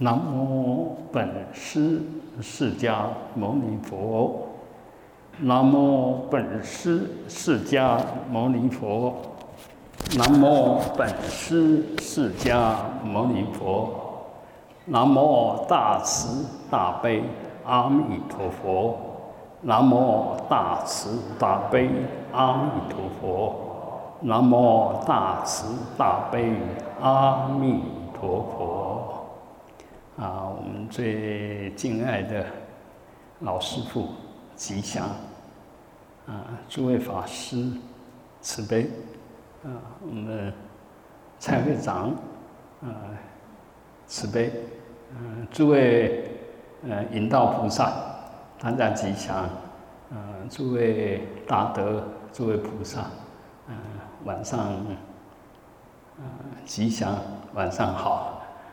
南无本师释迦牟尼佛。南无本师释迦牟尼佛。南无本师释迦牟尼佛。南无大慈大悲阿弥陀佛。南无大慈大悲阿弥陀佛。南无大慈大悲阿弥陀佛。啊，我们最敬爱的老师傅吉祥，啊，诸位法师慈悲，啊，我们蔡会长，啊，慈悲，嗯，诸位呃引道菩萨，大家吉祥，啊，诸位大德，诸位菩萨，嗯，晚上，啊，吉祥，晚上好。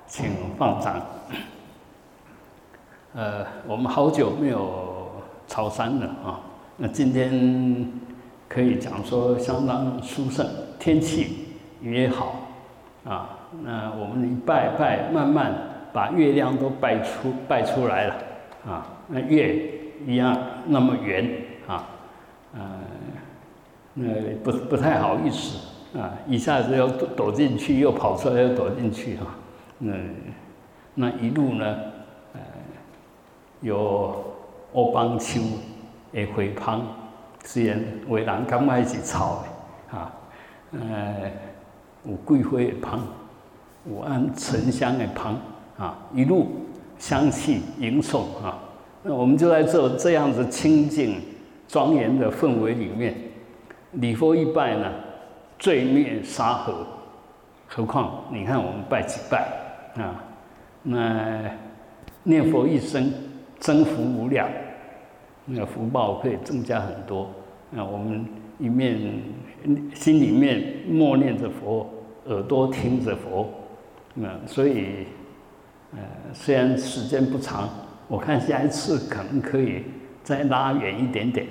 请放掌。呃，我们好久没有朝山了啊。那今天可以讲说相当殊胜，天气也好啊。那我们一拜拜，慢慢把月亮都拜出拜出来了啊。那月一样那么圆啊，呃，那不不太好意思啊，一下子又躲进去，又跑出来，又躲进去哈。那那一路呢，呃，有欧邦秋的回旁，虽然为人刚开始吵的啊，呃，有桂花的旁，有安沉香的旁啊，一路香气迎送啊。那我们就在这这样子清净庄严的氛围里面，礼佛一拜呢，罪灭沙河，何况你看我们拜几拜。啊，那念佛一生，增福无量，那个福报可以增加很多。那我们一面心里面默念着佛，耳朵听着佛，那所以，呃，虽然时间不长，我看下一次可能可以再拉远一点点。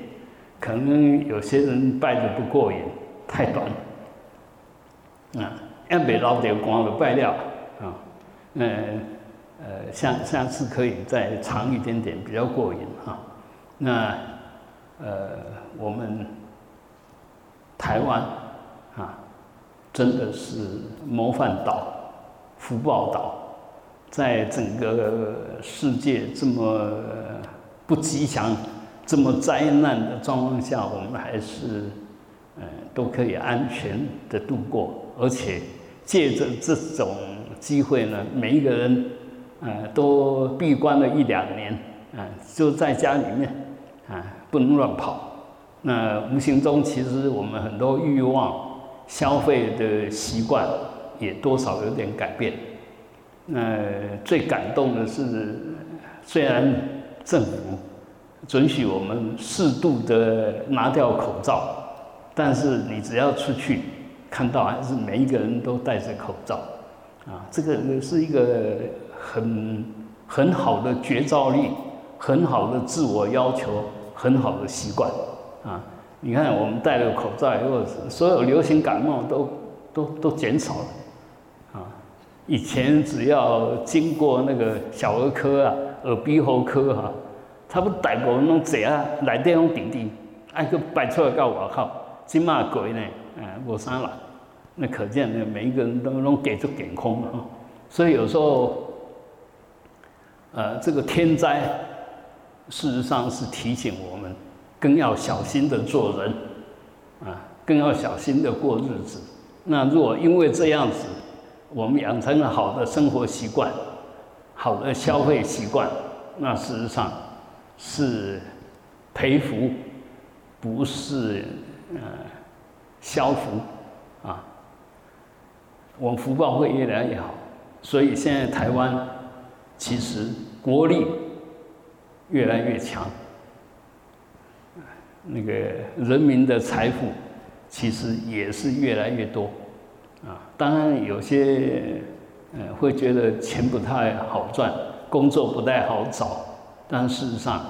可能有些人拜的不过瘾，太短。啊，要被老掉光了拜了。呃呃，下下次可以再长一点点，比较过瘾哈。那呃，我们台湾啊，真的是模范岛、福报岛，在整个世界这么不吉祥、这么灾难的状况下，我们还是呃都可以安全的度过，而且借着这种。机会呢，每一个人，呃，都闭关了一两年，啊，就在家里面，啊，不能乱跑。那无形中，其实我们很多欲望、消费的习惯也多少有点改变。那最感动的是，虽然政府准许我们适度的拿掉口罩，但是你只要出去，看到还是每一个人都戴着口罩。啊，这个是一个很很好的觉照力，很好的自我要求，很好的习惯。啊，你看我们戴了口罩以后，所有流行感冒都都都减少了。啊，以前只要经过那个小儿科啊、耳鼻喉科哈，他不戴过那种这啊，来电用顶顶，哎，个摆出来告我靠，今嘛鬼呢？啊，我啥了？那可见呢，每一个人都能给出点空啊，所以有时候，呃，这个天灾，事实上是提醒我们，更要小心的做人，啊，更要小心的过日子。那如果因为这样子，我们养成了好的生活习惯，好的消费习惯，那事实上是赔福，不是呃消福。我们福报会越来越好，所以现在台湾其实国力越来越强，那个人民的财富其实也是越来越多，啊，当然有些呃会觉得钱不太好赚，工作不太好找，但事实上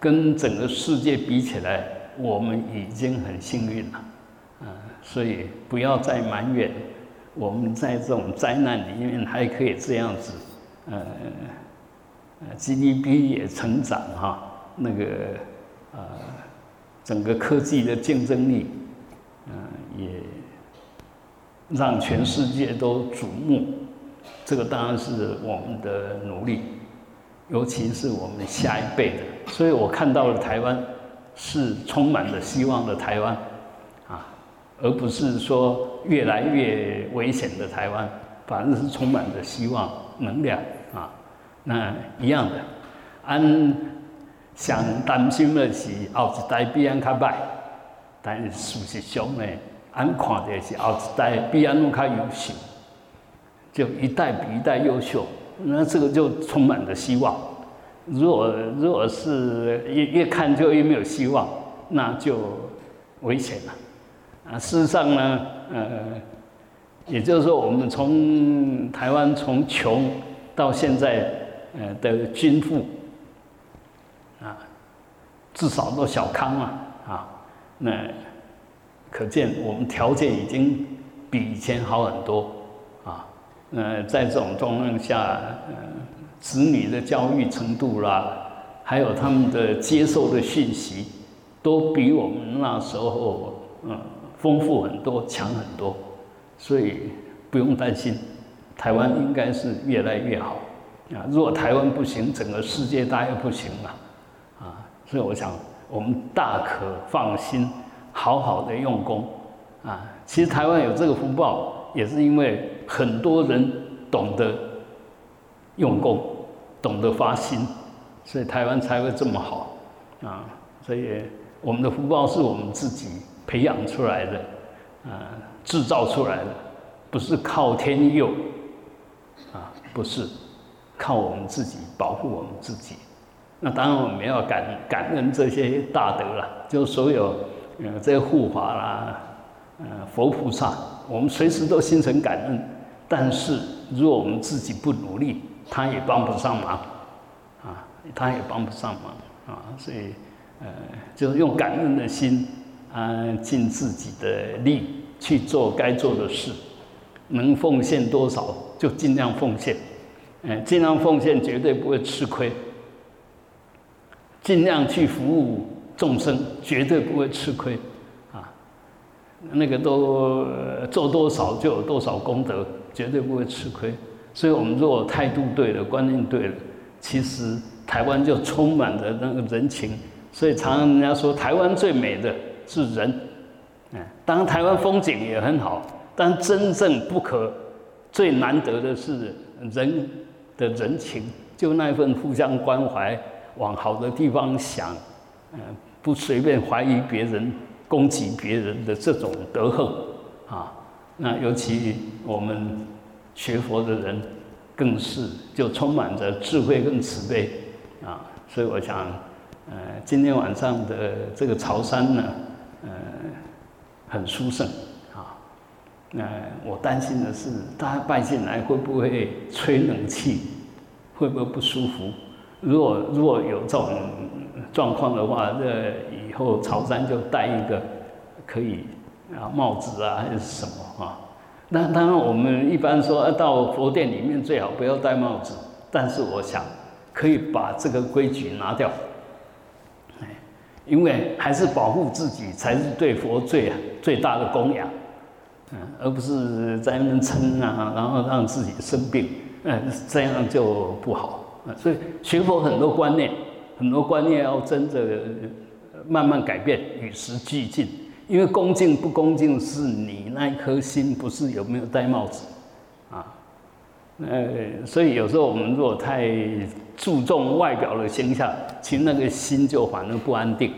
跟整个世界比起来，我们已经很幸运了，啊，所以不要再埋怨。我们在这种灾难里面还可以这样子，呃呃 GDP 也成长哈，那个呃整个科技的竞争力，嗯也让全世界都瞩目，这个当然是我们的努力，尤其是我们下一辈的，所以我看到了台湾是充满了希望的台湾。啊而不是说越来越危险的台湾，反正是充满着希望、能量啊。那一样的，俺想担心的是后一代比俺较歹，但是事实上呢，俺看的是后一代比俺拢较优秀，就一代比一代优秀，那这个就充满着希望。如果如果是越越看就越没有希望，那就危险了。啊，事实上呢，呃，也就是说，我们从台湾从穷到现在，呃的均富，啊，至少都小康嘛，啊，那可见我们条件已经比以前好很多，啊，呃，在这种状况下，呃，子女的教育程度啦，还有他们的接受的讯息，都比我们那时候，嗯。丰富很多，强很多，所以不用担心，台湾应该是越来越好啊！如果台湾不行，整个世界大概不行了啊！所以我想，我们大可放心，好好的用功啊！其实台湾有这个福报，也是因为很多人懂得用功，懂得发心，所以台湾才会这么好啊！所以我们的福报是我们自己。培养出来的，啊，制造出来的，不是靠天佑，啊，不是，靠我们自己保护我们自己。那当然我们要感感恩这些大德了，就所有呃这些护法啦，呃佛菩萨，我们随时都心存感恩。但是如果我们自己不努力，他也帮不上忙，啊，他也帮不上忙啊。所以呃，就是用感恩的心。啊，尽自己的力去做该做的事，能奉献多少就尽量奉献，嗯，尽量奉献绝对不会吃亏，尽量去服务众生绝对不会吃亏，啊，那个都做多少就有多少功德，绝对不会吃亏。所以我们如果态度对了，观念对了，其实台湾就充满着那个人情。所以常常人家说台湾最美的。是人，嗯，当然台湾风景也很好，但真正不可、最难得的是人的人情，就那份互相关怀，往好的地方想，嗯，不随便怀疑别人、攻击别人的这种德行，啊，那尤其我们学佛的人，更是就充满着智慧跟慈悲，啊，所以我想，呃，今天晚上的这个潮汕呢。很殊胜啊。那我担心的是，大家拜进来会不会吹冷气，会不会不舒服？如果如果有这种状况的话，这以后潮汕就戴一个可以啊帽子啊还是什么啊？那当然我们一般说到佛殿里面最好不要戴帽子，但是我想可以把这个规矩拿掉。因为还是保护自己才是对佛最最大的供养，嗯，而不是在那边撑啊，然后让自己生病，嗯，这样就不好。所以学佛很多观念，很多观念要真的慢慢改变，与时俱进。因为恭敬不恭敬是你那一颗心，不是有没有戴帽子，呃，所以有时候我们如果太注重外表的形象，其实那个心就反而不安定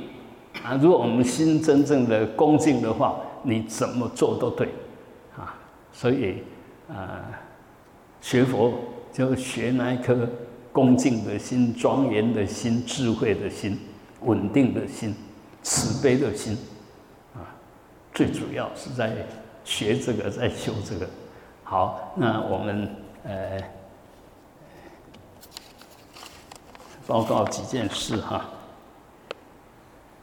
啊。如果我们心真正的恭敬的话，你怎么做都对啊。所以啊，学佛就学那一颗恭敬的心、庄严的心、智慧的心、稳定的心、慈悲的心啊。最主要是在学这个，在修这个。好，那我们呃。报告几件事哈。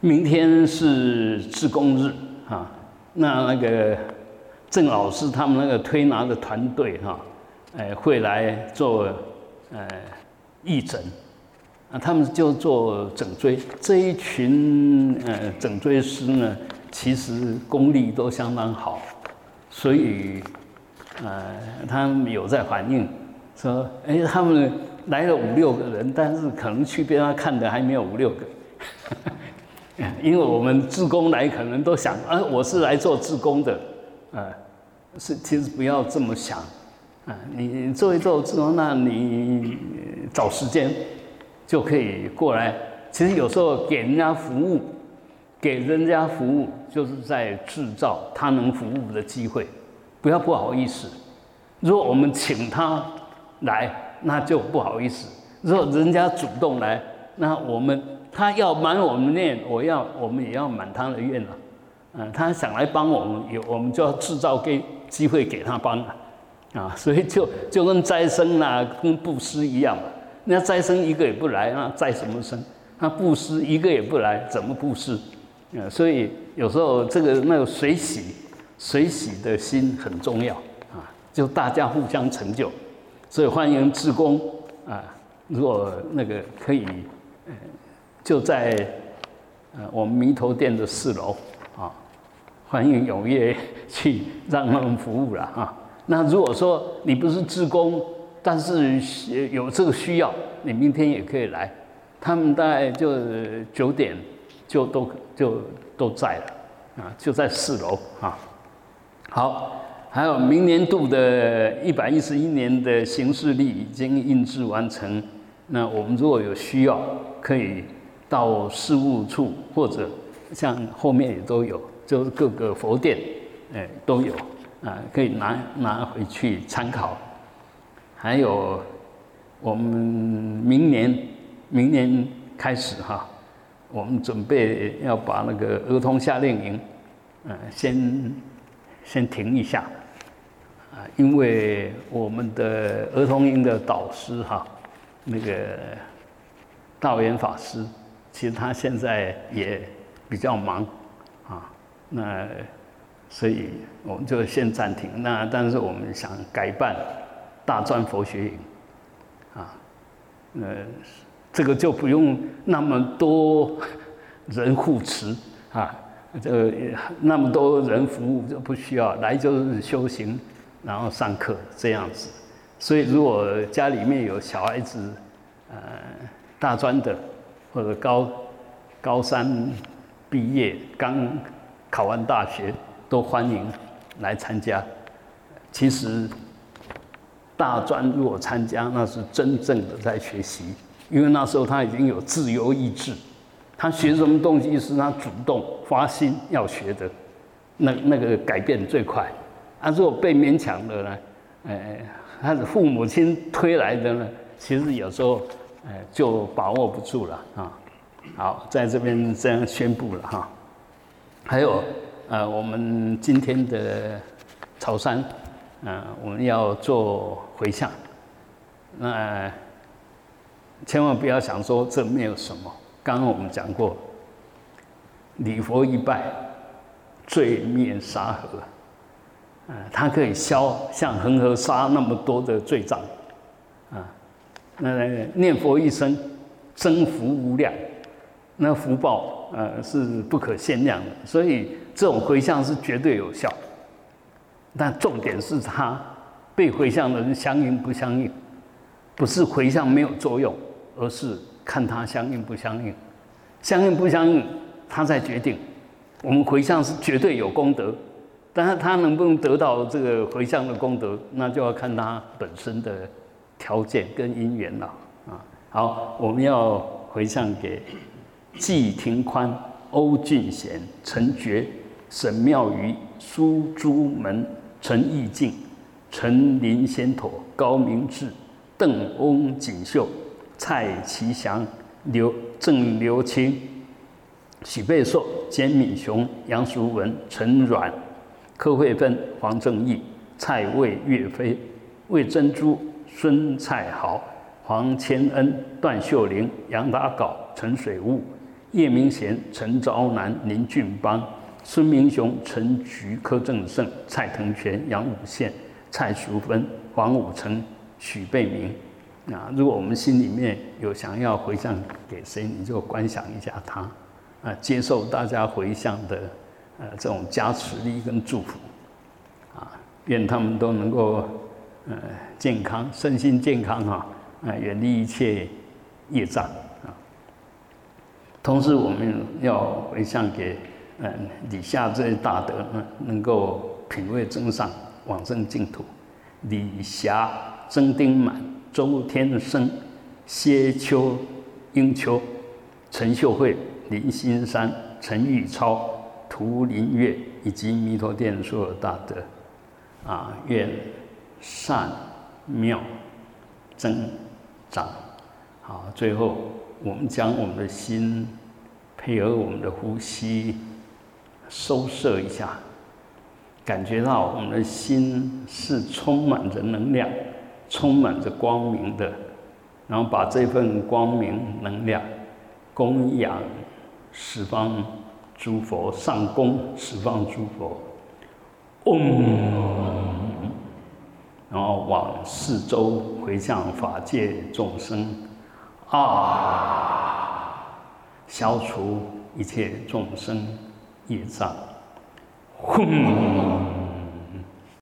明天是自工日哈，那那个郑老师他们那个推拿的团队哈，哎会来做呃义诊，啊，他们就做整椎。这一群呃整椎师呢，其实功力都相当好，所以呃他们有在反映说，哎，他们来了五六个人，但是可能去边上看的还没有五六个。因为我们自工来，可能都想，啊，我是来做自工的，啊，是其实不要这么想，啊，你做一做自工，那你找时间就可以过来。其实有时候给人家服务，给人家服务，就是在制造他能服务的机会，不要不好意思。如果我们请他来，那就不好意思；如果人家主动来，那我们。他要满我们愿，我要我们也要满他的愿了。嗯，他想来帮我们，有我们就要制造给机会给他帮啊，啊，所以就就跟斋生啦，跟布施一样嘛。那斋生一个也不来，那斋什么生？那布施一个也不来，怎么布施？嗯，所以有时候这个那个水洗水洗的心很重要啊，就大家互相成就。所以欢迎志工啊，如果那个可以，就在呃我们弥头店的四楼啊，欢迎踊跃去让他们服务了哈。那如果说你不是志工，但是有这个需要，你明天也可以来。他们大概就九点就都就都在了啊，就在四楼啊。好，还有明年度的一百一十一年的行事历已经印制完成。那我们如果有需要，可以。到事务处或者像后面也都有，就是各个佛殿，哎都有啊，可以拿拿回去参考。还有我们明年明年开始哈，我们准备要把那个儿童夏令营，嗯，先先停一下啊，因为我们的儿童营的导师哈，那个道元法师。其实他现在也比较忙，啊，那所以我们就先暂停。那但是我们想改办大专佛学营，啊，呃，这个就不用那么多人护持啊，这那么多人服务就不需要，来就是修行，然后上课这样子。所以如果家里面有小孩子，呃，大专的。或者高高三毕业刚考完大学都欢迎来参加。其实大专如果参加，那是真正的在学习，因为那时候他已经有自由意志，他学什么东西是他主动发心要学的，那那个改变最快。啊，如果被勉强的呢？哎，他的父母亲推来的呢？其实有时候。哎，就把握不住了啊！好，在这边这样宣布了哈。还有，呃，我们今天的潮汕，嗯，我们要做回向。那千万不要想说这没有什么。刚刚我们讲过，礼佛一拜，罪灭沙河。啊，它可以消像恒河沙那么多的罪障，啊。那念佛一生，增福无量，那福报呃是不可限量的，所以这种回向是绝对有效。但重点是他被回向的人相应不相应，不是回向没有作用，而是看他相应不相应，相应不相应，他再决定。我们回向是绝对有功德，但是他能不能得到这个回向的功德，那就要看他本身的。条件跟因缘了啊，好，我们要回向给季廷宽、欧俊贤、陈觉、沈妙瑜、苏朱门、陈义敬、陈林仙妥、高明志、邓翁锦绣、蔡其祥、刘郑刘清、许贝寿、简敏雄、杨淑文、陈阮、柯慧芬、黄正义、蔡魏岳飞、魏珍珠。孙蔡豪、黄千恩、段秀玲、杨达镐、陈水雾、叶明贤、陈昭南、林俊邦、孙明雄、陈菊、柯正胜、蔡腾全、杨武宪、蔡淑芬、黄武成、许贝明、啊，如果我们心里面有想要回向给谁，你就观想一下他，啊，接受大家回向的呃这种加持力跟祝福，啊，愿他们都能够呃健康，身心健康哈，啊，远离一切业障啊。同时，我们要回向给嗯底下这些大德，嗯，能够品味增上，往生净土。李霞、真丁满、周天生、谢秋、英秋、陈秀慧、林新山、陈玉超、涂林月以及弥陀殿所有大德，啊，愿善妙增长。好，最后我们将我们的心配合我们的呼吸，收摄一下。感觉到我们的心是充满着能量，充满着光明的，然后把这份光明能量供养十方诸佛，上供十方诸佛，嗡，然后往四周回向法界众生，啊，消除一切众生业障。轰！